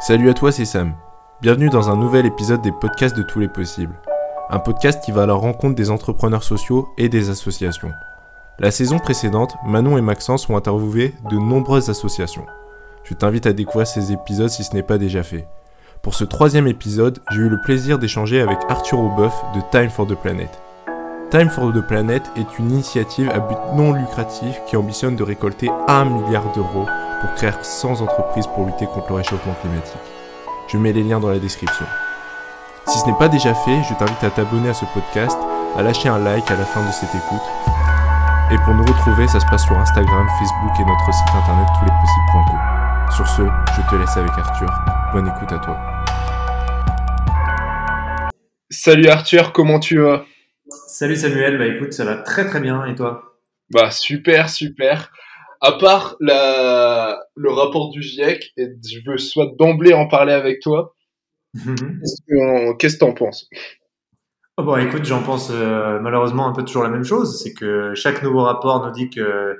Salut à toi, c'est Sam. Bienvenue dans un nouvel épisode des podcasts de tous les possibles. Un podcast qui va à la rencontre des entrepreneurs sociaux et des associations. La saison précédente, Manon et Maxence ont interviewé de nombreuses associations. Je t'invite à découvrir ces épisodes si ce n'est pas déjà fait. Pour ce troisième épisode, j'ai eu le plaisir d'échanger avec Arthur Aubeuf de Time for the Planet. Time for the Planet est une initiative à but non lucratif qui ambitionne de récolter 1 milliard d'euros pour créer 100 entreprises pour lutter contre le réchauffement climatique. Je mets les liens dans la description. Si ce n'est pas déjà fait, je t'invite à t'abonner à ce podcast, à lâcher un like à la fin de cette écoute. Et pour nous retrouver, ça se passe sur Instagram, Facebook et notre site internet touslespossibles.co. Sur ce, je te laisse avec Arthur. Bonne écoute à toi. Salut Arthur, comment tu vas? Salut Samuel, bah écoute, ça va très très bien et toi? Bah super, super. À part la, le rapport du GIEC, et je veux soit d'emblée en parler avec toi, Mhm. qu'est-ce que t'en penses? Oh bon, écoute, j'en pense euh, malheureusement un peu toujours la même chose, c'est que chaque nouveau rapport nous dit que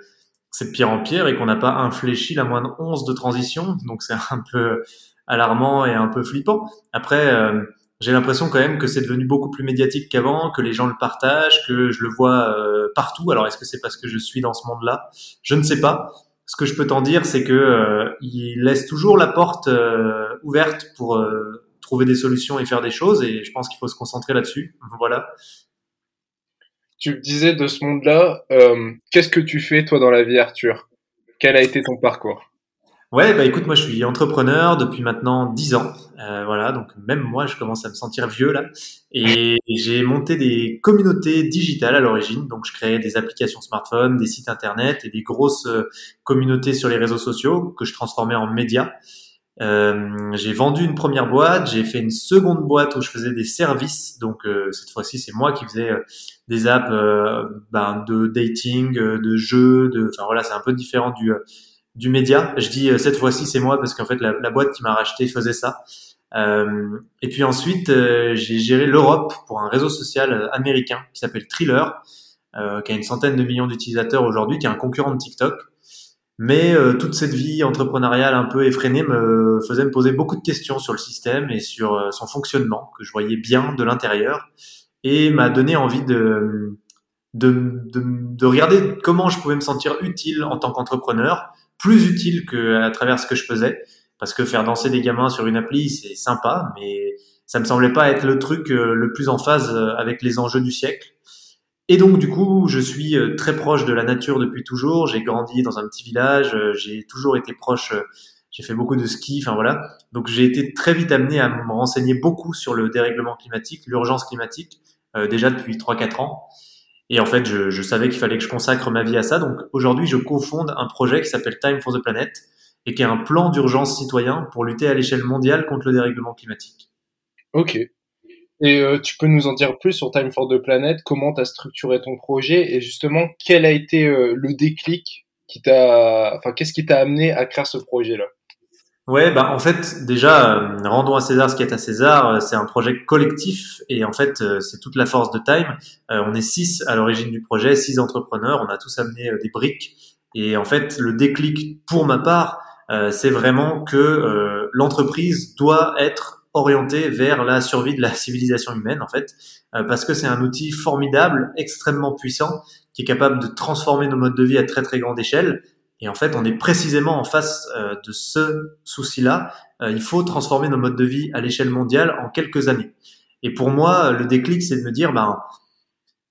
c'est de pire en pire et qu'on n'a pas infléchi la moindre once de transition, donc c'est un peu alarmant et un peu flippant. Après, euh, j'ai l'impression quand même que c'est devenu beaucoup plus médiatique qu'avant, que les gens le partagent, que je le vois euh, partout. Alors est-ce que c'est parce que je suis dans ce monde-là? Je ne sais pas. Ce que je peux t'en dire, c'est que euh, il laisse toujours la porte euh, ouverte pour euh, trouver des solutions et faire des choses, et je pense qu'il faut se concentrer là-dessus. Voilà. Tu me disais de ce monde-là, euh, qu'est-ce que tu fais toi dans la vie Arthur? Quel a été ton parcours? Ouais, bah écoute, moi je suis entrepreneur depuis maintenant 10 ans. Euh, voilà, donc même moi je commence à me sentir vieux là. Et j'ai monté des communautés digitales à l'origine. Donc je créais des applications smartphones, des sites internet et des grosses euh, communautés sur les réseaux sociaux que je transformais en médias. Euh, j'ai vendu une première boîte, j'ai fait une seconde boîte où je faisais des services. Donc euh, cette fois-ci c'est moi qui faisais euh, des apps euh, ben, de dating, de jeux, de, enfin voilà, c'est un peu différent du du média. Je dis cette fois-ci c'est moi parce qu'en fait la boîte qui m'a racheté faisait ça. Euh, et puis ensuite euh, j'ai géré l'Europe pour un réseau social euh, américain qui s'appelle Thriller, qui a une centaine de millions d'utilisateurs aujourd'hui, qui est un concurrent de TikTok. Mais toute cette vie entrepreneuriale un peu effrénée me faisait me poser beaucoup de questions sur le système et sur son fonctionnement que je voyais bien de l'intérieur et m'a donné envie de, de, de, de regarder comment je pouvais me sentir utile en tant qu'entrepreneur, plus utile que à travers ce que je faisais, parce que faire danser des gamins sur une appli c'est sympa, mais ça me semblait pas être le truc euh, le plus en phase euh, avec les enjeux du siècle. Et donc du coup, je suis euh, très proche de la nature depuis toujours. J'ai grandi dans un petit village, j'ai toujours été proche. J'ai fait beaucoup de ski, enfin voilà. Donc j'ai été très vite amené à me renseigner beaucoup sur le dérèglement climatique, l'urgence climatique, déjà depuis 3-4 ans. Et en fait, je, je savais qu'il fallait que je consacre ma vie à ça. Donc aujourd'hui, je cofonde un projet qui s'appelle Time for the Planet et qui est un plan d'urgence citoyen pour lutter à l'échelle mondiale contre le dérèglement climatique. Ok. Et euh, tu peux nous en dire plus sur Time for the Planet Comment tu as structuré ton projet et justement quel a été euh, le déclic qui t'a, enfin qu'est-ce qui t'a amené à créer ce projet-là? Ouais, bah en fait déjà euh, rendons à César ce qui est à César. C'est un projet collectif et en fait c'est toute la force de Time. On est six à l'origine du projet, six entrepreneurs. On a tous amené des briques et en fait le déclic pour ma part, c'est vraiment que euh, l'entreprise doit être orientée vers la survie de la civilisation humaine en fait, euh, parce que c'est un outil formidable, extrêmement puissant, qui est capable de transformer nos modes de vie à très très grande échelle. Et en fait, on est précisément en face euh, de ce souci-là. Euh, il faut transformer nos modes de vie à l'échelle mondiale en quelques années. Et pour moi, le déclic, c'est de me dire, ben,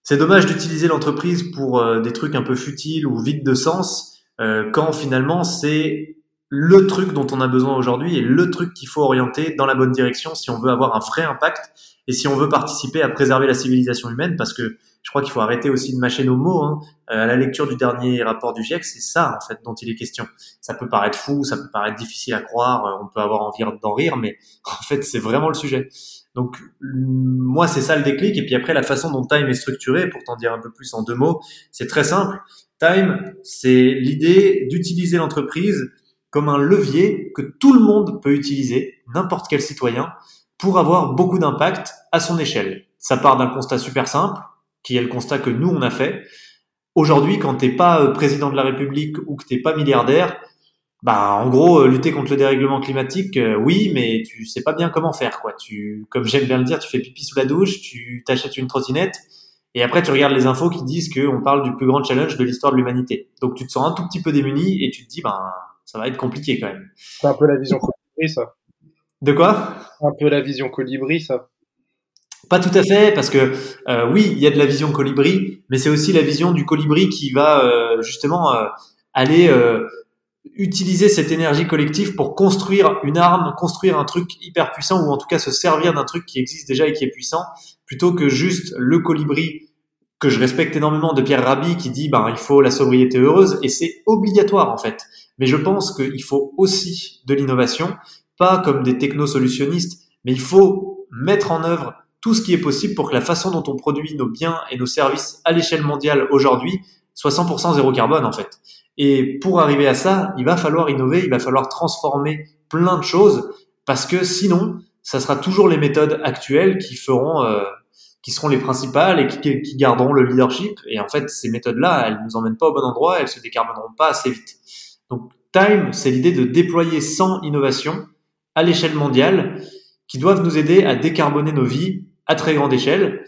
c'est dommage d'utiliser l'entreprise pour euh, des trucs un peu futiles ou vides de sens, euh, quand finalement c'est le truc dont on a besoin aujourd'hui et le truc qu'il faut orienter dans la bonne direction si on veut avoir un vrai impact et si on veut participer à préserver la civilisation humaine, parce que je crois qu'il faut arrêter aussi de mâcher nos mots. Hein. Euh, à la lecture du dernier rapport du GIEC, c'est ça en fait dont il est question. Ça peut paraître fou, ça peut paraître difficile à croire, euh, on peut avoir envie d'en rire, mais en fait c'est vraiment le sujet. Donc moi c'est ça le déclic. Et puis après la façon dont Time est structuré, pour t'en dire un peu plus en deux mots, c'est très simple. Time, c'est l'idée d'utiliser l'entreprise comme un levier que tout le monde peut utiliser, n'importe quel citoyen, pour avoir beaucoup d'impact à son échelle. Ça part d'un constat super simple, qui est le constat que nous on a fait. Aujourd'hui, quand t'es pas euh, président de la République ou que t'es pas milliardaire, bah, en gros, euh, lutter contre le dérèglement climatique, euh, oui, mais tu sais pas bien comment faire, quoi. Tu, comme j'aime bien le dire, tu fais pipi sous la douche, tu t'achètes une trottinette, et après tu regardes les infos qui disent qu'on parle du plus grand challenge de l'histoire de l'humanité. Donc tu te sens un tout petit peu démuni et tu te dis, ben, ça va être compliqué quand même. C'est un peu la vision colibri, ça. De quoi? Un peu la vision colibri, ça. Pas tout à fait, parce que euh, oui, il y a de la vision colibri, mais c'est aussi la vision du colibri qui va euh, justement euh, aller utiliser cette énergie collective pour construire une arme, construire un truc hyper puissant, ou en tout cas se servir d'un truc qui existe déjà et qui est puissant, plutôt que juste le colibri que je respecte énormément de Pierre Rabhi qui dit ben il faut la sobriété heureuse et c'est obligatoire en fait. Mais je pense qu'il faut aussi de l'innovation, pas comme des technosolutionnistes, mais il faut mettre en œuvre tout ce qui est possible pour que la façon dont on produit nos biens et nos services à l'échelle mondiale aujourd'hui soit 100% zéro carbone en fait. Et pour arriver à ça, il va falloir innover, il va falloir transformer plein de choses parce que sinon, ça sera toujours les méthodes actuelles qui feront, euh, qui seront les principales et qui, garderont le leadership. Et en fait, ces méthodes-là, elles nous emmènent pas au bon endroit, elles se décarboneront pas assez vite. Donc, Time, c'est l'idée de déployer 100 innovations à l'échelle mondiale qui doivent nous aider à décarboner nos vies à très grande échelle.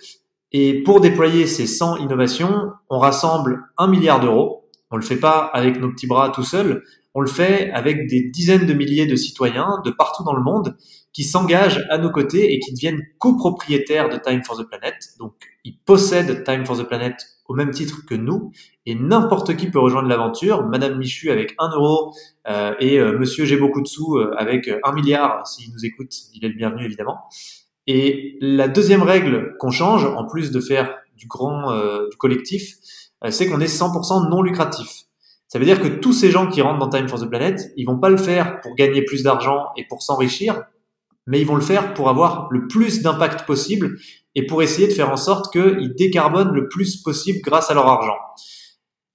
Et pour déployer ces 100 innovations, on rassemble un milliard d'euros. On le fait pas avec nos petits bras tout seuls. On le fait avec des dizaines de milliers de citoyens de partout dans le monde qui s'engagent à nos côtés et qui deviennent copropriétaires de Time for the Planet. Donc, ils possèdent Time for the Planet au même titre que nous, et n'importe qui peut rejoindre l'aventure. Madame Michu avec un euro euh, et euh, Monsieur j'ai beaucoup de sous euh, avec un milliard. S'il nous écoute, il est le bienvenu évidemment. Et la deuxième règle qu'on change, en plus de faire du grand euh, du collectif, euh, c'est qu'on est 100% non lucratif. Ça veut dire que tous ces gens qui rentrent dans Time for the Planet, ils vont pas le faire pour gagner plus d'argent et pour s'enrichir, mais ils vont le faire pour avoir le plus d'impact possible et pour essayer de faire en sorte qu'ils décarbonent le plus possible grâce à leur argent.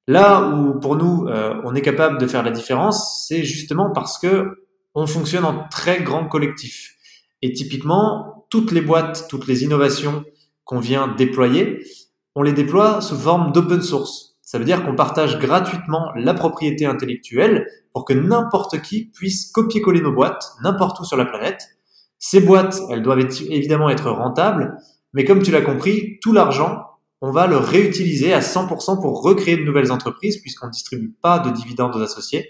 Là où pour nous euh, on est capable de faire la différence, c'est justement parce que on fonctionne en très grand collectif. Et typiquement, toutes les boîtes, toutes les innovations qu'on vient déployer, on les déploie sous forme d'open source. Ça veut dire qu'on partage gratuitement la propriété intellectuelle pour que n'importe qui puisse copier-coller nos boîtes n'importe où sur la planète. Ces boîtes, elles doivent évidemment être rentables, mais comme tu l'as compris, tout l'argent, on va le réutiliser à 100% pour recréer de nouvelles entreprises puisqu'on ne distribue pas de dividendes aux associés.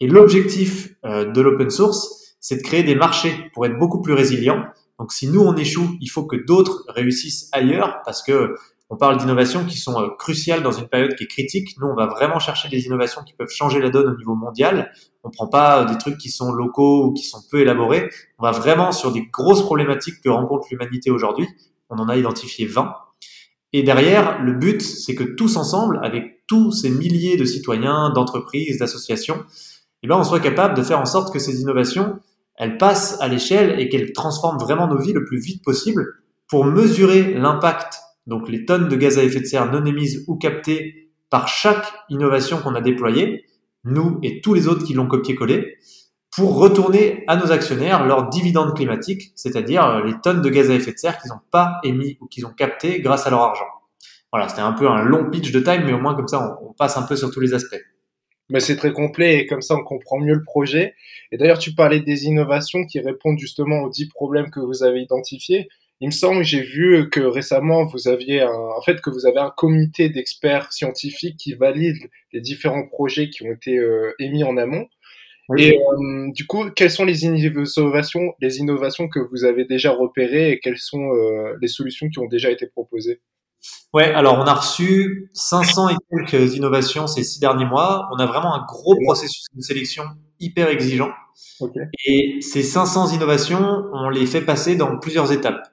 Et l'objectif euh, de l'open source, c'est de créer des marchés pour être beaucoup plus résilients. Donc si nous on échoue, il faut que d'autres réussissent ailleurs parce que on parle d'innovations qui sont euh, cruciales dans une période qui est critique. Nous, on va vraiment chercher des innovations qui peuvent changer la donne au niveau mondial. On prend pas euh, des trucs qui sont locaux ou qui sont peu élaborés. On va vraiment sur des grosses problématiques que rencontre l'humanité aujourd'hui. On en a identifié 20. Et derrière, le but, c'est que tous ensemble, avec tous ces milliers de citoyens, d'entreprises, d'associations, eh ben, on soit capable de faire en sorte que ces innovations, elles passent à l'échelle et qu'elles transforment vraiment nos vies le plus vite possible pour mesurer l'impact, donc les tonnes de gaz à effet de serre non émises ou captées par chaque innovation qu'on a déployée, nous et tous les autres qui l'ont copié-collé, pour retourner à nos actionnaires leurs dividendes climatiques, c'est-à-dire euh, les tonnes de gaz à effet de serre qu'ils n'ont pas émis ou qu'ils ont capté grâce à leur argent. Voilà, c'était un peu un long pitch de time, mais au moins comme ça, on, passe un peu sur tous les aspects. Mais c'est très complet et comme ça, on comprend mieux le projet. Et d'ailleurs, tu parlais des innovations qui répondent justement aux dix problèmes que vous avez identifiés. Il me semble que j'ai vu que récemment, vous aviez un, en fait, que vous avez un comité d'experts scientifiques qui valide les différents projets qui ont été euh, émis en amont. Et euh, du coup, quelles sont les innovations, les innovations que vous avez déjà repérées et quelles sont euh, les solutions qui ont déjà été proposées? Ouais, alors on a reçu 500 et quelques innovations ces six derniers mois. On a vraiment un gros processus de sélection hyper exigeant. Okay. Et ces 500 innovations, on les fait passer dans plusieurs étapes.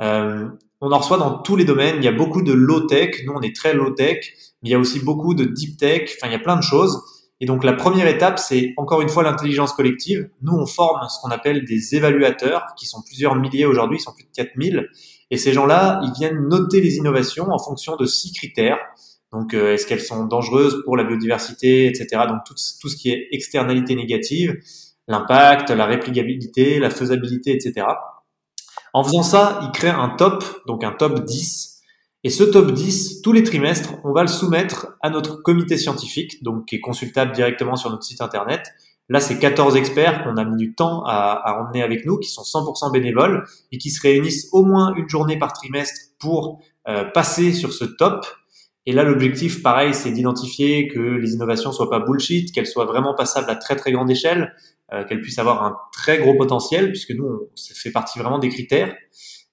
Euh, on en reçoit dans tous les domaines. Il y a beaucoup de low tech. Nous, on est très low tech. Mais il y a aussi beaucoup de deep tech. Enfin, il y a plein de choses. Et donc la première étape, c'est encore une fois l'intelligence collective. Nous, on forme ce qu'on appelle des évaluateurs, qui sont plusieurs milliers aujourd'hui, ils sont plus de 4000. Et ces gens-là, ils viennent noter les innovations en fonction de six critères. Donc, euh, est-ce qu'elles sont dangereuses pour la biodiversité, etc. Donc, tout, tout ce qui est externalité négative, l'impact, la réplicabilité, la faisabilité, etc. En faisant ça, ils créent un top, donc un top 10, et ce top 10, tous les trimestres, on va le soumettre à notre comité scientifique, donc qui est consultable directement sur notre site internet. Là, c'est 14 experts qu'on a mis du temps à, à, emmener avec nous, qui sont 100% bénévoles et qui se réunissent au moins une journée par trimestre pour euh, passer sur ce top. Et là, l'objectif, pareil, c'est d'identifier que les innovations soient pas bullshit, qu'elles soient vraiment passables à très très grande échelle, euh, qu'elles puissent avoir un très gros potentiel, puisque nous, on, ça fait partie vraiment des critères.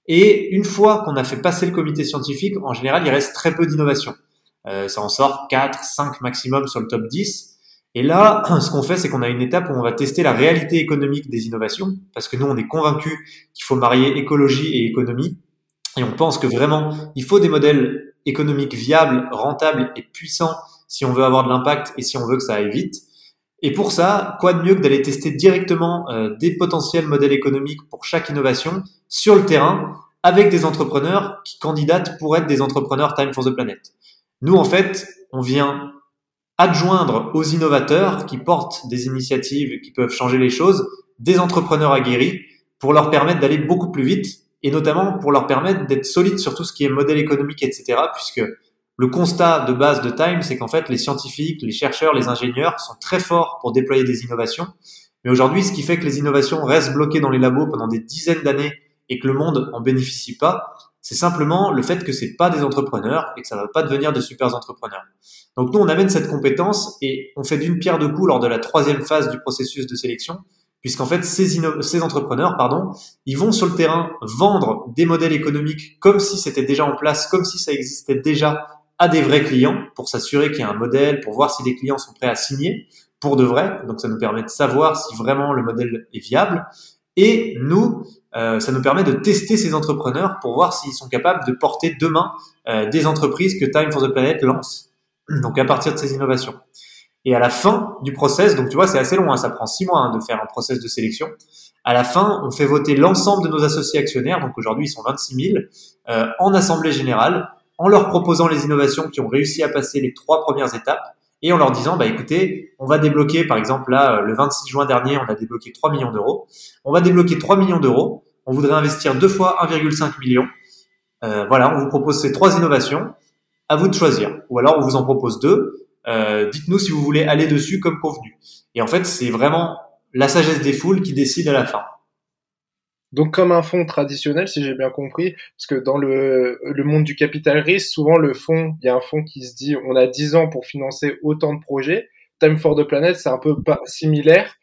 Et une fois qu'on a fait passer le comité scientifique, en général, il reste très peu d'innovations. Euh, ça en sort 4, 5 maximum sur le top 10. Et là, ce qu'on fait, c'est qu'on a une étape où on va tester la réalité économique des innovations, parce que nous, on est convaincus qu'il faut marier écologie et économie. Et on pense que vraiment, il faut des modèles économiques viables, rentables et puissants si on veut avoir de l'impact et si on veut que ça aille vite. Et pour ça, quoi de mieux que d'aller tester directement euh, des potentiels modèles économiques pour chaque innovation sur le terrain avec des entrepreneurs qui candidatent pour être des entrepreneurs Time for the Planet. Nous, en fait, on vient adjoindre aux innovateurs qui portent des initiatives qui peuvent changer les choses, des entrepreneurs aguerris pour leur permettre d'aller beaucoup plus vite et notamment pour leur permettre d'être solides sur tout ce qui est modèle économique, etc. Puisque le constat de base de Time, c'est qu'en fait, les scientifiques, les chercheurs, les ingénieurs sont très forts pour déployer des innovations. Mais aujourd'hui, ce qui fait que les innovations restent bloquées dans les labos pendant des dizaines d'années et que le monde en bénéficie pas, c'est simplement le fait que c'est pas des entrepreneurs et que ça va pas devenir de super entrepreneurs. Donc nous, on amène cette compétence et on fait d'une pierre deux coups lors de la troisième phase du processus de sélection, puisqu'en fait, ces, entrepreneurs, pardon, ils vont sur le terrain vendre des modèles économiques comme si c'était déjà en place, comme si ça existait déjà à des vrais clients pour s'assurer qu'il y a un modèle, pour voir si les clients sont prêts à signer pour de vrai. Donc ça nous permet de savoir si vraiment le modèle est viable. Et nous, euh, ça nous permet de tester ces entrepreneurs pour voir s'ils sont capables de porter demain euh, des entreprises que Time for the Planet lance. Donc à partir de ces innovations. Et à la fin du process, donc tu vois, c'est assez long, hein, ça prend six mois hein, de faire un process de sélection. À la fin, on fait voter l'ensemble de nos associés actionnaires, donc aujourd'hui ils sont 26 000, euh, en assemblée générale, en leur proposant les innovations qui ont réussi à passer les trois premières étapes et en leur disant, bah écoutez, on va débloquer, par exemple là, le 26 juin dernier, on a débloqué 3 millions d'euros. On va débloquer 3 millions d'euros. On voudrait investir deux fois 1,5 million. Euh, voilà, on vous propose ces trois innovations. À vous de choisir. Ou alors on vous en propose deux. Euh, dites-nous si vous voulez aller dessus comme convenu. Et en fait, c'est vraiment la sagesse des foules qui décide à la fin. Donc comme un fonds traditionnel, si j'ai bien compris, parce que dans le, monde du capital risque, souvent le fonds, il y a un fonds qui se dit on a 10 ans pour financer autant de projets. Time for the Planet, c'est un peu pas similaire.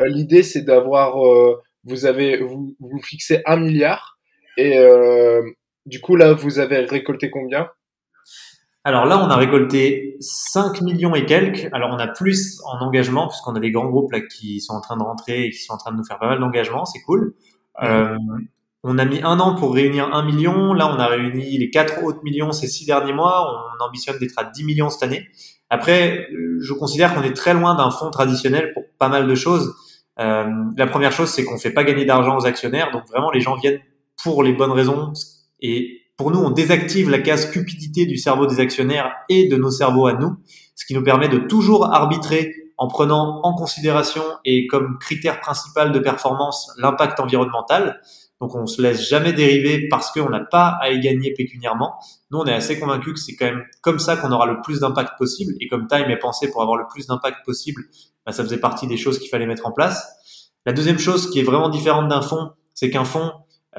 Euh, l'idée, c'est d'avoir, euh, vous avez, vous, vous fixez un milliard et euh, du coup là, vous avez récolté combien? Alors là, on a récolté 5 millions et quelques. Alors on a plus en engagement puisqu'on a des grands groupes là qui sont en train de rentrer et qui sont en train de nous faire pas mal d'engagement, c'est cool. Euh, on a mis un an pour réunir un million. Là, on a réuni les quatre autres millions ces six derniers mois. On ambitionne d'être à 10 millions cette année. Après, je considère qu'on est très loin d'un fonds traditionnel pour pas mal de choses. Euh, la première chose, c'est qu'on fait pas gagner d'argent aux actionnaires. Donc vraiment, les gens viennent pour les bonnes raisons. Et pour nous, on désactive la case cupidité du cerveau des actionnaires et de nos cerveaux à nous, ce qui nous permet de toujours arbitrer en prenant en considération et comme critère principal de performance l'impact environnemental. Donc on se laisse jamais dériver parce qu'on n'a pas à y gagner pécuniairement. Nous, on est assez convaincus que c'est quand même comme ça qu'on aura le plus d'impact possible. Et comme Time est pensé pour avoir le plus d'impact possible, bah, ça faisait partie des choses qu'il fallait mettre en place. La deuxième chose qui est vraiment différente d'un fonds, c'est qu'un fonds,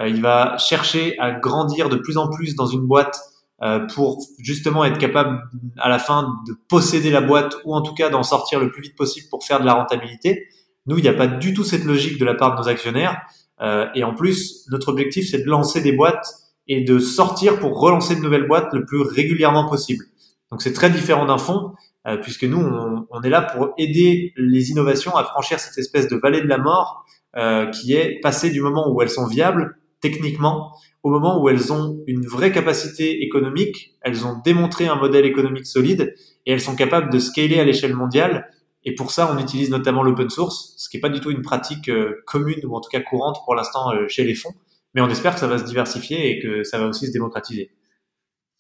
il va chercher à grandir de plus en plus dans une boîte euh, pour justement être capable à la fin de posséder la boîte ou en tout cas d'en sortir le plus vite possible pour faire de la rentabilité. Nous, il n'y a pas du tout cette logique de la part de nos actionnaires. Euh, et en plus, notre objectif, c'est de lancer des boîtes et de sortir pour relancer de nouvelles boîtes le plus régulièrement possible. Donc c'est très différent d'un fonds, euh, puisque nous, on, on, est là pour aider les innovations à franchir cette espèce de vallée de la mort euh, qui est passer du moment où elles sont viables techniquement au moment où elles ont une vraie capacité économique, elles ont démontré un modèle économique solide et elles sont capables de scaler à l'échelle mondiale. Et pour ça, on utilise notamment l'open source, ce qui n'est pas du tout une pratique euh, commune ou en tout cas courante pour l'instant euh, chez les fonds. Mais on espère que ça va se diversifier et que ça va aussi se démocratiser.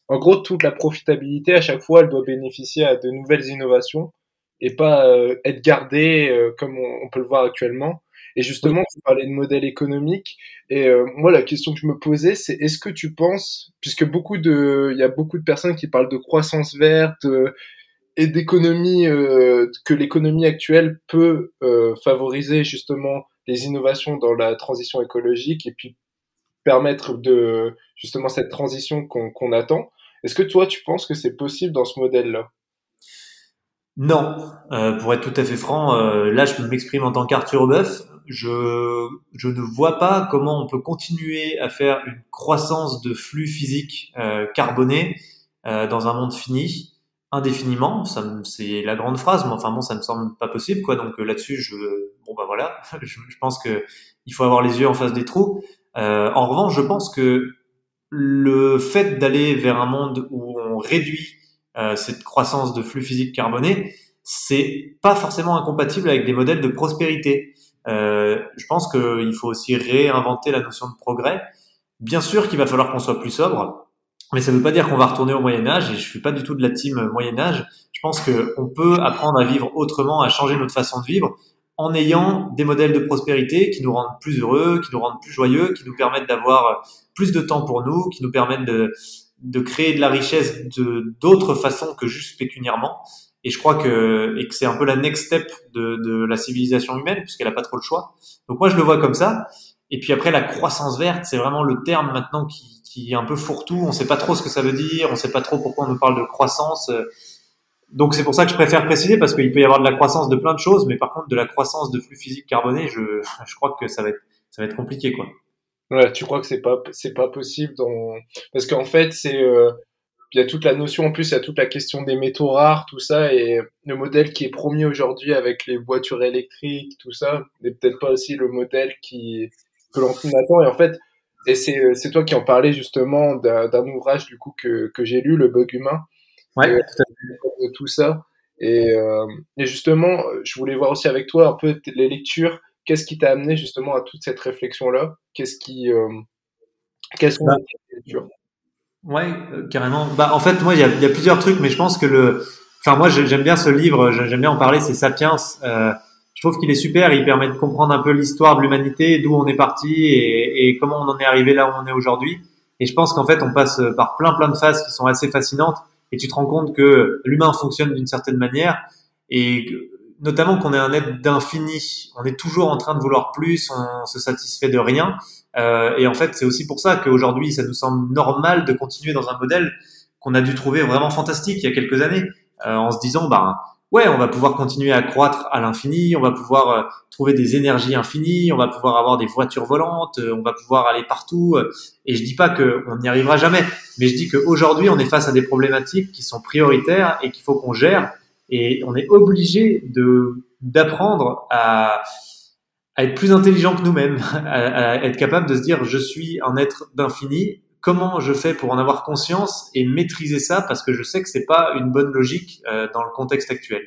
En gros, toute la profitabilité, à chaque fois, elle doit bénéficier à de nouvelles innovations et pas euh, être gardée comme on, peut le voir actuellement. Et justement, tu parlais de modèle économique. Et euh, moi, la question que je me posais, c'est est-ce que tu penses, puisque beaucoup de, il y a beaucoup de personnes qui parlent de croissance verte, euh, et d'économie euh, que l'économie actuelle peut favoriser justement les innovations dans la transition écologique et puis permettre de justement cette transition qu'on attend. Est-ce que toi, tu penses que c'est possible dans ce modèle-là? Non, pour être tout à fait franc, euh, là je m'exprime en tant qu'Arthur Boeuf. Je, je ne vois pas comment on peut continuer à faire une croissance de flux physiques euh, carbonés euh, dans un monde fini indéfiniment. Ça c'est la grande phrase, mais enfin bon, ça me semble pas possible, quoi. Donc euh, là-dessus, je, bon bah voilà, je, je, pense que il faut avoir les yeux en face des trous. Euh, en revanche, je pense que le fait d'aller vers un monde où on réduit euh, cette croissance de flux physique carboné, c'est pas forcément incompatible avec des modèles de prospérité. Euh, je pense qu'il faut aussi réinventer la notion de progrès. Bien sûr qu'il va falloir qu'on soit plus sobre, mais ça ne veut pas dire qu'on va retourner au Moyen Âge. Et je suis pas du tout de la team Moyen Âge. Je pense qu'on peut apprendre à vivre autrement, à changer notre façon de vivre, en ayant des modèles de prospérité qui nous rendent plus heureux, qui nous rendent plus joyeux, qui nous permettent d'avoir plus de temps pour nous, qui nous permettent de, de créer de la richesse de d'autres façons que juste pécuniairement. Et je crois que, et que c'est un peu la next step de, de la civilisation humaine, puisqu'elle n'a pas trop le choix. Donc moi, je le vois comme ça. Et puis après, la croissance verte, c'est vraiment le terme maintenant qui, qui est un peu fourre-tout. On ne sait pas trop ce que ça veut dire. On ne sait pas trop pourquoi on nous parle de croissance. Donc c'est pour ça que je préfère préciser parce qu'il peut y avoir de la croissance de plein de choses, mais par contre de la croissance de flux physique carboné, je, je crois que ça va être ça va être compliqué quoi. Ouais, tu crois que c'est pas c'est pas possible dans parce qu'en fait c'est euh, il y a toute la notion en plus il y a toute la question des métaux rares tout ça et le modèle qui est promis aujourd'hui avec les voitures électriques tout ça n'est peut-être pas aussi le modèle qui que l'on attend. Et en fait et c'est c'est toi qui en parlais justement d'un ouvrage du coup que que j'ai lu le bug humain. Ouais, euh, de tout ça. Et, euh, et, justement, je voulais voir aussi avec toi un peu les lectures. Qu'est-ce qui t'a amené justement à toute cette réflexion-là? Qu'est-ce qui, euh, quelles sont bah, les lectures Ouais, euh, carrément. Bah, en fait, moi, il y a, y a, plusieurs trucs, mais je pense que le, enfin, moi, j'aime bien ce livre, j'aime bien en parler, c'est Sapiens. Euh, je trouve qu'il est super, il permet de comprendre un peu l'histoire de l'humanité, d'où on est parti et, et, comment on en est arrivé là où on est aujourd'hui. Et je pense qu'en fait, on passe par plein plein de phases qui sont assez fascinantes et tu te rends compte que l'humain fonctionne d'une certaine manière et notamment qu'on est un être d'infini. On est toujours en train de vouloir plus, on se satisfait de rien. Euh, et en fait, c'est aussi pour ça qu'aujourd'hui, ça nous semble normal de continuer dans un modèle qu'on a dû trouver vraiment fantastique il y a quelques années, euh, en se disant, bah ouais, on va pouvoir continuer à croître à l'infini, on va pouvoir euh, trouver des énergies infinies, on va pouvoir avoir des voitures volantes, euh, on va pouvoir aller partout. Euh, et je dis pas qu'on n'y arrivera jamais, mais je dis qu'aujourd'hui, on est face à des problématiques qui sont prioritaires et qu'il faut qu'on gère. Et on est obligé de d'apprendre à, à être plus intelligent que nous-mêmes, à, à être capable de se dire je suis un être d'infini comment je fais pour en avoir conscience et maîtriser ça parce que je sais que c'est pas une bonne logique euh, dans le contexte actuel.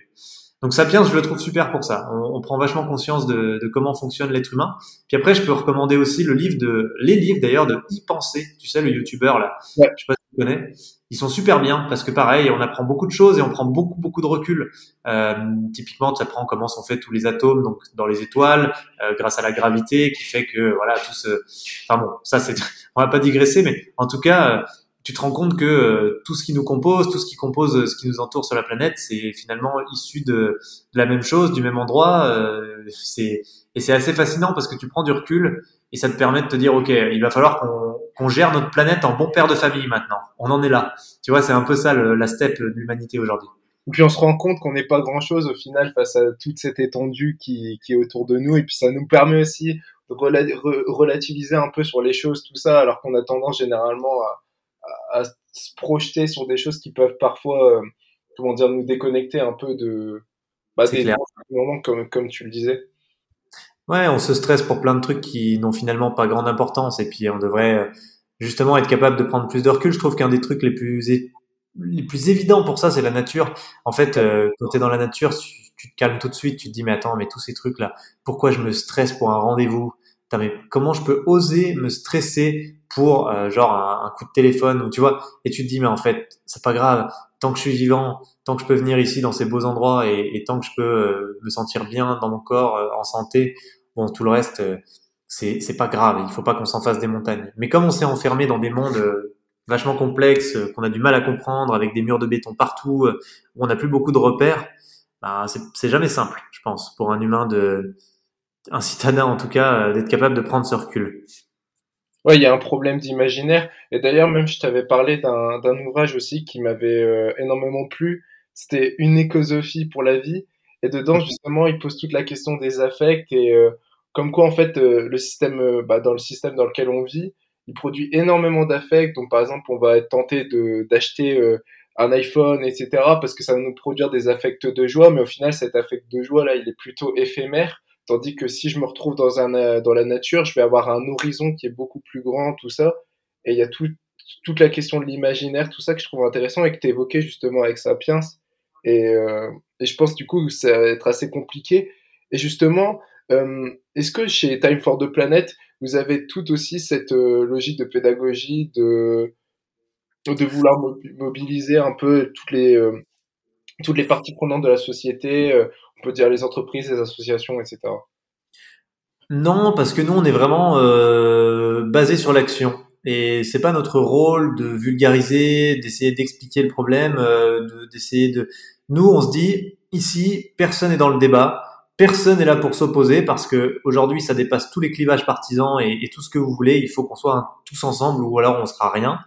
Donc Sapiens, je le trouve super pour ça. On, on prend vachement conscience de, de comment fonctionne l'être humain. Puis après, je peux recommander aussi le livre de, les livres d'ailleurs de Y Penser. Tu sais, le youtubeur là. Ouais. Je sais pas si tu connais. Ils sont super bien parce que pareil, on apprend beaucoup de choses et on prend beaucoup beaucoup de recul. Euh, typiquement, tu apprends comment sont faits tous les atomes donc dans les étoiles euh, grâce à la gravité qui fait que voilà tout ce. Enfin bon, ça c'est. On va pas digresser, mais en tout cas. Euh, tu te rends compte que euh, tout ce qui nous compose, tout ce qui compose euh, ce qui nous entoure sur la planète, c'est finalement issu de, la même chose, du même endroit. Euh, c'est et c'est assez fascinant parce que tu prends du recul et ça te permet de te dire ok, il va falloir qu'on qu'on gère notre planète en bon père de famille maintenant. On en est là. Tu vois, c'est un peu ça le, la step de l'humanité aujourd'hui. Et puis on se rend compte qu'on n'est pas grand chose au final face à toute cette étendue qui, qui est autour de nous et puis ça nous permet aussi de relativiser un peu sur les choses, tout ça, alors qu'on a tendance généralement à à, se projeter sur des choses qui peuvent parfois, euh, comment dire, nous déconnecter un peu de, bah, des moments comme, comme tu le disais. Ouais, on se stresse pour plein de trucs qui n'ont finalement pas grande importance et puis on devrait euh, justement être capable de prendre plus de recul. Je trouve qu'un des trucs les plus les plus évidents pour ça, c'est la nature. En fait, euh, quand tu es dans la nature, tu, te calmes tout de suite, tu te dis mais attends, mais tous ces trucs là, pourquoi je me stresse pour un rendez-vous? Mais comment je peux oser me stresser pour euh, genre un, coup de téléphone ou tu vois? Et tu te dis mais en fait c'est pas grave tant que je suis vivant tant que je peux venir ici dans ces beaux endroits et, tant que je peux euh, me sentir bien dans mon corps en santé bon tout le reste euh, c'est c'est pas grave il faut pas qu'on s'en fasse des montagnes mais comme on s'est enfermé dans des mondes vachement complexe, qu'on a du mal à comprendre, avec des murs de béton partout, où on n'a plus beaucoup de repères, bah, c'est jamais simple, je pense, pour un humain de, un citadin en tout cas, d'être capable de prendre ce recul. Ouais, il y a un problème d'imaginaire. Et d'ailleurs, même je t'avais parlé d'un ouvrage aussi qui m'avait énormément plu. C'était une écosophie pour la vie. Et dedans, justement, il pose toute la question des affects et comme quoi, en fait, le système, bah, dans le système dans lequel on vit, il produit énormément d'affects. Donc, par exemple, on va être tenté d'acheter euh, un iPhone, etc., parce que ça va nous produire des affects de joie, mais au final, cet affect de joie là, il est plutôt éphémère. Tandis que si je me retrouve dans un euh, dans la nature, je vais avoir un horizon qui est beaucoup plus grand, tout ça. Et il y a tout, toute la question de l'imaginaire, tout ça que je trouve intéressant et que tu évoquais justement avec Sapiens. Et, euh, et je pense du coup que ça va être assez compliqué. Et justement, euh, est-ce que chez Time for the Planet, vous avez tout aussi cette euh, logique de pédagogie, de, de vouloir mobiliser un peu toutes les, euh, toutes les parties prenantes de la société, on peut dire les entreprises, les associations, etc. Non, parce que nous, on est vraiment basé sur l'action. Et c'est pas notre rôle de vulgariser, d'essayer d'expliquer le problème, d'essayer de. Nous, on se dit ici, personne n'est dans le débat personne n'est là pour s'opposer parce que aujourd'hui ça dépasse tous les clivages partisans et, tout ce que vous voulez. Il faut qu'on soit tous ensemble ou alors on sera rien.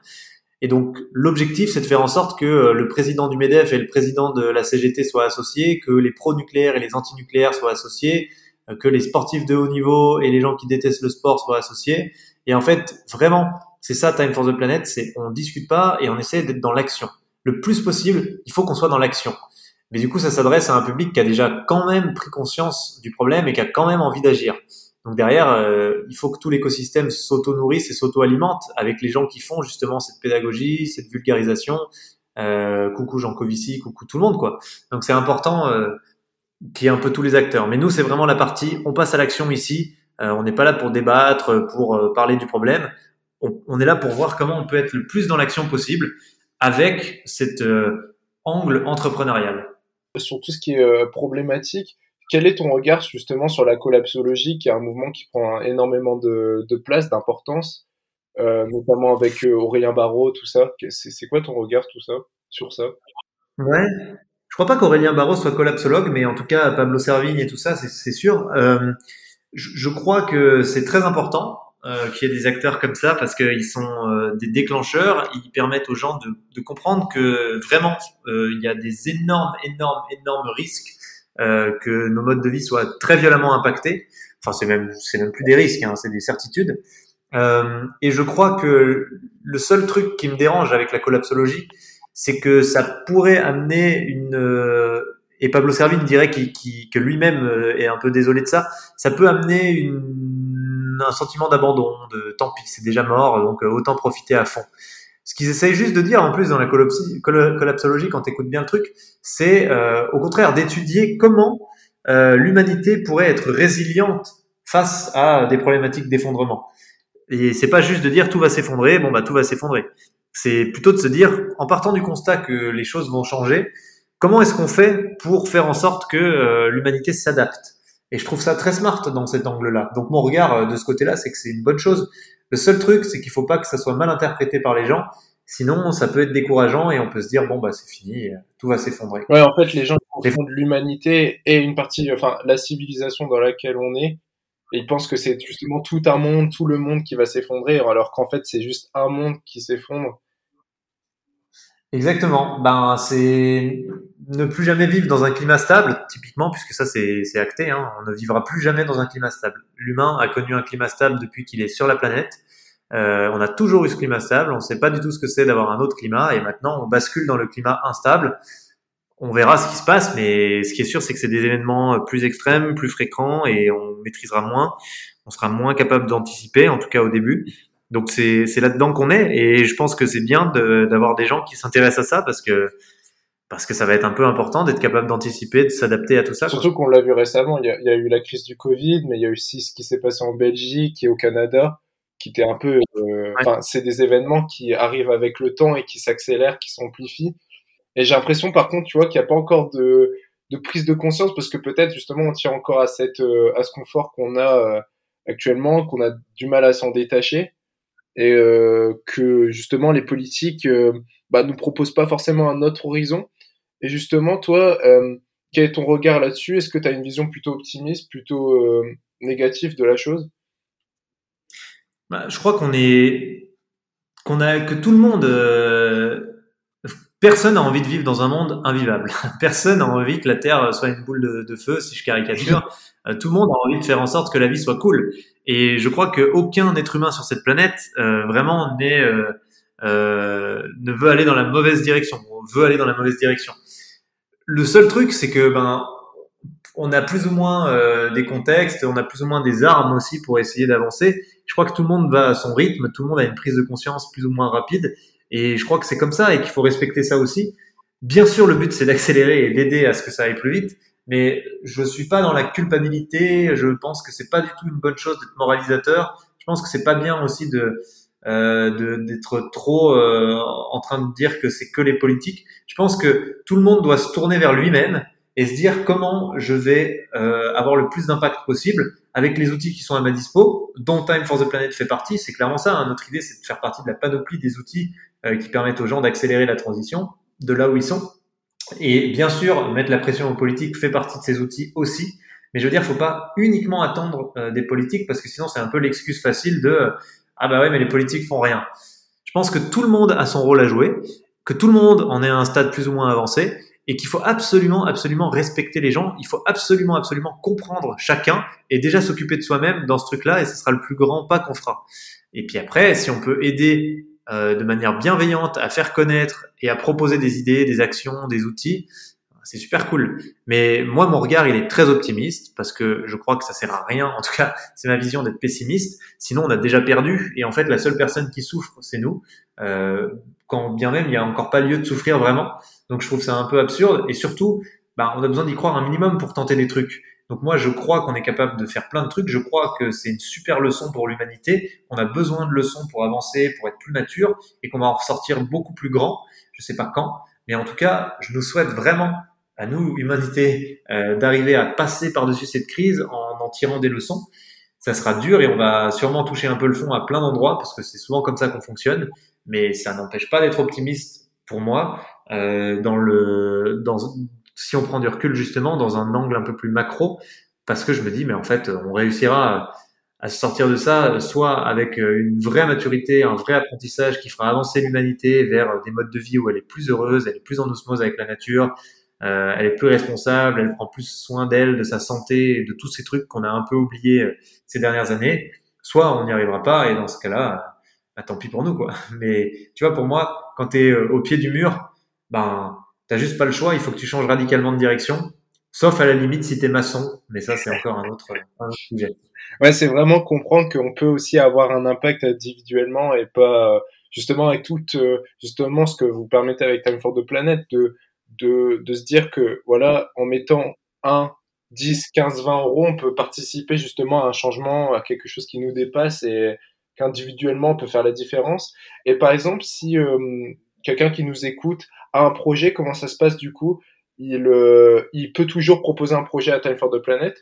Et donc l'objectif c'est de faire en sorte que euh, le président du Medef et le président de la CGT soient associés, que les pro-nucléaires et les anti-nucléaires soient associés, euh, que les sportifs de haut niveau et les gens qui détestent le sport soient associés. Et en fait vraiment c'est ça Time for the Planet, c'est on discute pas et on essaie d'être dans l'action. Le plus possible, il faut qu'on soit dans l'action. Mais du coup, ça s'adresse à un public qui a déjà quand même pris conscience du problème et qui a quand même envie d'agir. Donc derrière, euh, il faut que tout l'écosystème s'auto-nourrisse et s'auto-alimente avec les gens qui font justement cette pédagogie, cette vulgarisation. Euh, coucou Jean Covici, coucou tout le monde, quoi. Donc c'est important euh, qu'il y ait un peu tous les acteurs. Mais nous, c'est vraiment la partie, on passe à l'action ici. Euh, on n'est pas là pour débattre, pour euh, parler du problème. On, on, est là pour voir comment on peut être le plus dans l'action possible avec cet angle entrepreneurial sur tout ce qui est euh, problématique. Quel est ton regard justement sur la collapsologie, qui est un mouvement qui prend énormément de, de place, d'importance, euh, notamment avec euh, Aurélien Barraud, tout ça? C'est quoi ton regard tout ça, sur ça? Ouais, je crois pas qu'Aurélien Barraud soit collapsologue, mais en tout cas Pablo Servigne et tout ça, c'est sûr. Euh, je, je, crois que c'est très important euh, qu'il y ait des acteurs comme ça parce qu'ils sont euh, des déclencheurs, ils permettent aux gens de, comprendre que vraiment euh, il y a des énormes, énormes, énormes risques que nos modes de vie soient très violemment impactés. Enfin, c'est même, c'est même plus des risques, hein, c'est des certitudes. et je crois que le seul truc qui me dérange avec la collapsologie, c'est que ça pourrait amener une et Pablo Servigne dirait que lui-même est un peu désolé de ça. Ça peut amener une un sentiment d'abandon, de tant pis, c'est déjà mort, donc euh, autant profiter à fond. Ce qu'ils essayent juste de dire en plus dans la collapsologie, quand tu écoutes bien le truc, c'est euh, au contraire d'étudier comment euh, l'humanité pourrait être résiliente face à des problématiques d'effondrement. Et c'est pas juste de dire tout va s'effondrer, bon bah tout va s'effondrer. C'est plutôt de se dire, en partant du constat que les choses vont changer, comment est-ce qu'on fait pour faire en sorte que l'humanité s'adapte? Et je trouve ça très smart dans cet angle-là. Donc mon regard euh, de ce côté-là, c'est que c'est une bonne chose. Le seul truc, c'est qu'il faut pas que ça soit mal interprété par les gens. Sinon, ça peut être décourageant et on peut se dire bon bah c'est fini, euh, tout va s'effondrer. Ouais, en fait, les gens confondent l'humanité et une partie, enfin la civilisation dans laquelle on est, et ils pensent que c'est justement tout un monde, tout le monde qui va s'effondrer, alors qu'en fait c'est juste un monde qui s'effondre Exactement. Ben, c'est ne plus jamais vivre dans un climat stable, typiquement, puisque ça c'est acté. Hein. On ne vivra plus jamais dans un climat stable. L'humain a connu un climat stable depuis qu'il est sur la planète. Euh, on a toujours eu ce climat stable. On ne sait pas du tout ce que c'est d'avoir un autre climat, et maintenant on bascule dans le climat instable. On verra ce qui se passe, mais ce qui est sûr, c'est que c'est des événements plus extrêmes, plus fréquents, et on maîtrisera moins. On sera moins capable d'anticiper, en tout cas au début. Donc c'est là-dedans qu'on est et je pense que c'est bien d'avoir des gens qui s'intéressent à ça parce que parce que ça va être un peu important d'être capable d'anticiper, de s'adapter à tout ça. Surtout qu'on l'a vu récemment, il y, a, il y, a, eu la crise du Covid, mais il y a aussi ce qui s'est passé en Belgique et au Canada, qui était un peu, euh, enfin, c'est des événements qui arrivent avec le temps et qui s'accélèrent, qui s'amplifient. Et j'ai l'impression, par contre, tu vois, qu'il n'y a pas encore de, de prise de conscience parce que peut-être justement on tient encore à cette, euh, à ce confort qu'on a euh, actuellement, qu'on a du mal à s'en détacher et que justement les politiques bah, nous proposent pas forcément un autre horizon. Et justement, toi, quel est ton regard là-dessus? Est-ce que tu as une vision plutôt optimiste, plutôt négative de la chose? Bah, Je crois qu'on est a que tout le monde Personne n'a envie de vivre dans un monde invivable. Personne n'a envie que la Terre soit une boule de, feu, si je caricature. Euh, tout le monde a envie de faire en sorte que la vie soit cool. Et je crois qu'aucun être humain sur cette planète euh, vraiment euh, euh, ne veut aller dans la mauvaise direction. Veut aller dans la mauvaise direction. Le seul truc, c'est que ben on a plus ou moins euh, des contextes, on a plus ou moins des armes aussi pour essayer d'avancer. Je crois que tout le monde va à son rythme, tout le monde a une prise de conscience plus ou moins rapide. Et je crois que c'est comme ça et qu'il faut respecter ça aussi. Bien sûr, le but, c'est d'accélérer et d'aider à ce que ça aille plus vite. Mais je suis pas dans la culpabilité. Je pense que c'est pas du tout une bonne chose d'être moralisateur. Je pense que c'est pas bien aussi de euh, d'être trop euh, en train de dire que c'est que les politiques. Je pense que tout le monde doit se tourner vers lui-même et se dire comment je vais euh, avoir le plus d'impact possible avec les outils qui sont à ma dispo, dont Time for the Planet fait partie. C'est clairement ça. Hein. Notre idée, c'est de faire partie de la panoplie des outils euh, qui permettent aux gens d'accélérer la transition de là où ils sont. Et bien sûr, mettre la pression aux politiques fait partie de ces outils aussi. Mais je veux dire, faut pas uniquement attendre euh, des politiques parce que sinon c'est un peu l'excuse facile de ah bah ouais mais les politiques font rien. Je pense que tout le monde a son rôle à jouer, que tout le monde en est à un stade plus ou moins avancé et qu'il faut absolument absolument respecter les gens. Il faut absolument absolument comprendre chacun et déjà s'occuper de soi-même dans ce truc-là et ce sera le plus grand pas qu'on fera. Et puis après, si on peut aider euh, de manière bienveillante à faire connaître et à proposer des idées, des actions, des outils, c'est super cool. Mais moi, mon regard, il est très optimiste parce que je crois que ça sert à rien. En tout cas, c'est ma vision d'être pessimiste. Sinon, on a déjà perdu. Et en fait, la seule personne qui souffre, c'est nous. Euh, quand bien même, il n'y a encore pas lieu de souffrir vraiment. Donc, je trouve ça un peu absurde. Et surtout, bah, on a besoin d'y croire un minimum pour tenter des trucs. Donc moi, je crois qu'on est capable de faire plein de trucs. Je crois que c'est une super leçon pour l'humanité. On a besoin de leçons pour avancer, pour être plus mature, et qu'on va en ressortir beaucoup plus grand. Je sais pas quand, mais en tout cas, je nous souhaite vraiment à nous, humanité, euh, d'arriver à passer par-dessus cette crise en en tirant des leçons. Ça sera dur et on va sûrement toucher un peu le fond à plein d'endroits parce que c'est souvent comme ça qu'on fonctionne. Mais ça n'empêche pas d'être optimiste pour moi euh, dans le dans si on prend du recul justement dans un angle un peu plus macro, parce que je me dis, mais en fait, on réussira à, se sortir de ça, soit avec euh, une vraie maturité, un vrai apprentissage qui fera avancer l'humanité vers des modes de vie où elle est plus heureuse, elle est plus en osmose avec la nature, euh, elle est plus responsable, elle prend plus soin d'elle, de sa santé, de tous ces trucs qu'on a un peu oubliés euh, ces dernières années. Soit on n'y arrivera pas, et dans ce cas-là, bah, tant pis pour nous, quoi. Mais tu vois, pour moi, quand tu es au pied du mur, ben T'as juste pas le choix, il faut que tu changes radicalement de direction, sauf à la limite si t'es maçon, mais ça c'est encore un autre, sujet. Ouais, c'est vraiment comprendre qu'on peut aussi avoir un impact individuellement et pas justement avec tout euh, justement ce que vous permettez avec Time for the Planet de, de, de se dire que voilà, en mettant 1, 10, 15, 20 euros, on peut participer justement à un changement, à quelque chose qui nous dépasse et qu'individuellement on peut faire la différence. Et par exemple, si euh, quelqu'un qui nous écoute a un projet, comment ça se passe du coup? Il, euh, il peut toujours proposer un projet à Time for the Planet?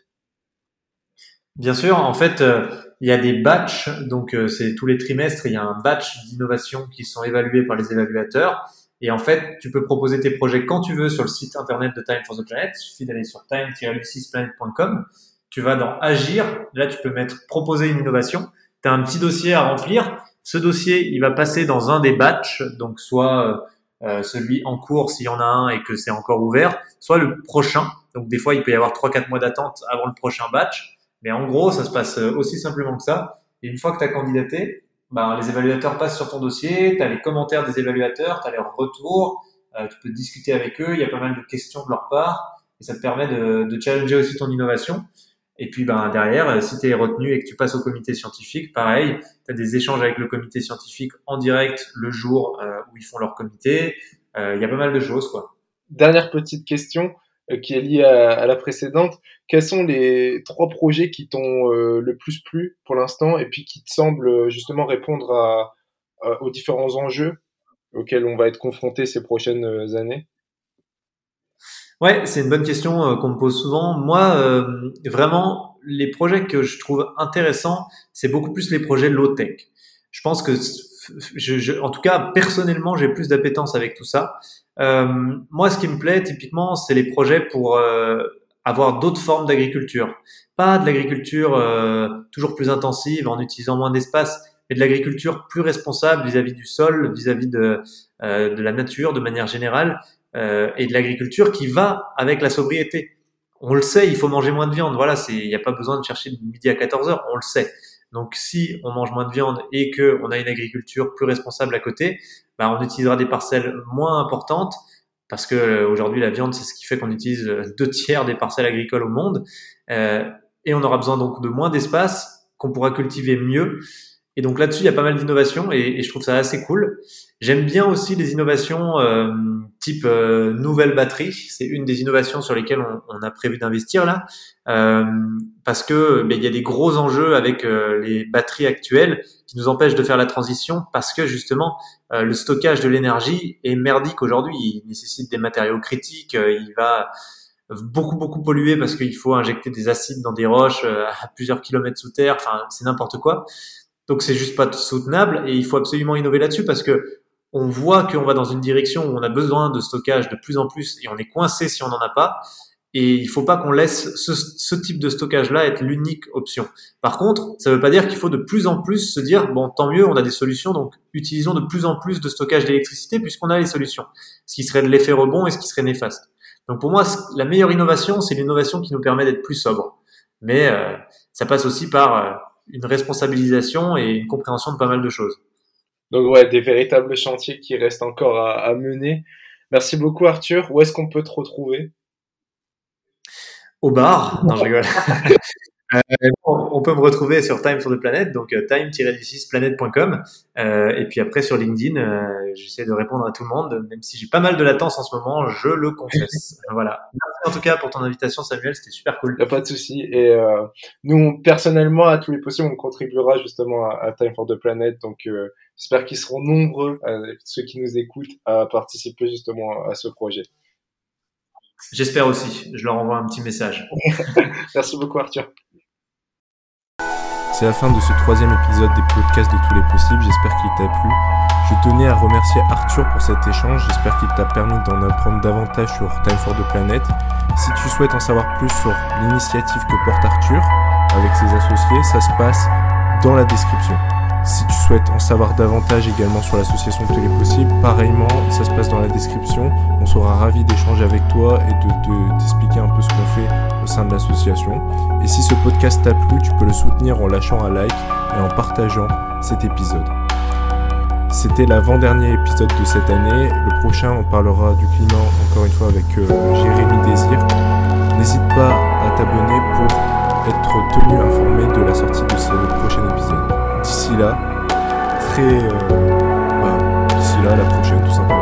Bien sûr, en fait, euh, il y a des batchs, donc euh, c'est tous les trimestres, il y a un batch d'innovation qui sont évalués par les évaluateurs. Et en fait, tu peux proposer tes projets quand tu veux sur le site internet de Time for the Planet. Il suffit d'aller sur time-6planet.com. Tu vas dans Agir. Là, tu peux mettre proposer une innovation. Tu as un petit dossier à remplir. Ce dossier, il va passer dans un des batchs, donc soit euh, celui en cours s'il y en a un et que c'est encore ouvert, soit le prochain. Donc des fois, il peut y avoir 3-4 mois d'attente avant le prochain batch. Mais en gros, ça se passe euh, aussi simplement que ça. Et une fois que tu as candidaté, ben, les évaluateurs passent sur ton dossier, tu as les commentaires des évaluateurs, tu as leurs retours, euh, tu peux discuter avec eux, il y a pas mal de questions de leur part, et ça te permet de, de challenger aussi ton innovation. Et puis ben, derrière, euh, si tu es retenu et que tu passes au comité scientifique, pareil, tu as des échanges avec le comité scientifique en direct le jour euh, où ils font leur comité. Euh, il y a pas mal de choses. quoi. Dernière petite question qui est liée à, la précédente. Quels sont les trois projets qui t'ont le plus plu pour l'instant et puis qui te semblent justement répondre à, aux différents enjeux auxquels on va être confronté ces prochaines années? Ouais, c'est une bonne question euh, qu'on me pose souvent. Moi, euh, vraiment, les projets que je trouve intéressants, c'est beaucoup plus les projets low-tech. je pense que, je, je, en tout cas, personnellement, j'ai plus d'appétence avec tout ça. Euh, moi, ce qui me plaît typiquement, c'est les projets pour euh, avoir d'autres formes d'agriculture. Pas de l'agriculture euh, toujours plus intensive en utilisant moins d'espace, mais de l'agriculture plus responsable vis-à-vis du sol, vis-à-vis de, de la nature de manière générale, et de l'agriculture qui va avec la sobriété. On le sait, il faut manger moins de viande. Voilà, il n'y a pas besoin de chercher de midi à 14 heures, on le sait. Donc, si on mange moins de viande et que on a une agriculture plus responsable à côté, bah, on utilisera des parcelles moins importantes parce que euh, aujourd'hui la viande c'est ce qui fait qu'on utilise euh, deux tiers des parcelles agricoles au monde euh, et on aura besoin donc de moins d'espace qu'on pourra cultiver mieux et donc là-dessus, il y a pas mal d'innovations et, je trouve ça assez cool. J'aime bien aussi les innovations euh, type euh, nouvelle batterie. C'est une des innovations sur lesquelles on, on a prévu d'investir là, euh, parce que ben, il y a des gros enjeux avec euh, les batteries actuelles qui nous empêchent de faire la transition parce que justement euh, le stockage de l'énergie est merdique aujourd'hui. Il nécessite des matériaux critiques. il va beaucoup beaucoup polluer parce qu'il faut injecter des acides dans des roches à plusieurs kilomètres sous terre. Enfin, c'est n'importe quoi. Donc c'est juste pas soutenable et il faut absolument innover là-dessus parce que on voit qu'on va dans une direction où on a besoin de stockage de plus en plus et on est coincé si on n'en a pas. Et il faut pas qu'on laisse ce, ce, type de stockage-là être l'unique option. Par contre, ça veut pas dire qu'il faut de plus en plus se dire bon, tant mieux, on a des solutions, donc utilisons de plus en plus de stockage d'électricité puisqu'on a les solutions. Ce qui serait de l'effet rebond et ce qui serait néfaste. Donc pour moi, la meilleure innovation, c'est l'innovation qui nous permet d'être plus sobre. Mais euh, ça passe aussi par euh, une responsabilisation et une compréhension de pas mal de choses. Donc ouais, des véritables chantiers qui restent encore à, à mener. Merci beaucoup Arthur. Où est-ce qu'on peut te retrouver? Au bar? Non, je rigole. Euh, on peut me retrouver sur Time for the Planet, donc euh, time-du6planet.com. Euh, et puis après sur LinkedIn, euh, j'essaie de répondre à tout le monde, même si j'ai pas mal de latence en ce moment, je le confesse. voilà. Merci en tout cas pour ton invitation, Samuel, c'était super cool. Y a pas de souci. Et euh, nous, personnellement, à tous les possibles, on contribuera justement à, à Time for the Planet. Donc euh, j'espère qu'ils seront nombreux, ceux qui nous écoutent, à participer justement à ce projet. J'espère aussi. Je leur envoie un petit message. Merci beaucoup, Arthur. C'est la fin de ce troisième épisode des podcasts de tous les possibles, j'espère qu'il t'a plu. Je tenais à remercier Arthur pour cet échange, j'espère qu'il t'a permis d'en apprendre davantage sur Time for the Planet. Si tu souhaites en savoir plus sur l'initiative que porte Arthur avec ses associés, ça se passe dans la description. Si tu souhaites en savoir davantage également sur l'association Tous les Possibles, pareillement, ça se passe dans la description. On sera ravi d'échanger avec toi et de t'expliquer un peu ce qu'on fait au sein de l'association. Et si ce podcast t'a plu, tu peux le soutenir en lâchant un like et en partageant cet épisode. C'était l'avant-dernier épisode de cette année. Le prochain, on parlera du climat encore une fois avec euh, Jérémy Désir. N'hésite pas à t'abonner pour être tenu informé de la sortie de ce prochain épisode d'ici là, très. Euh, bah, d'ici là, la prochaine, tout simplement.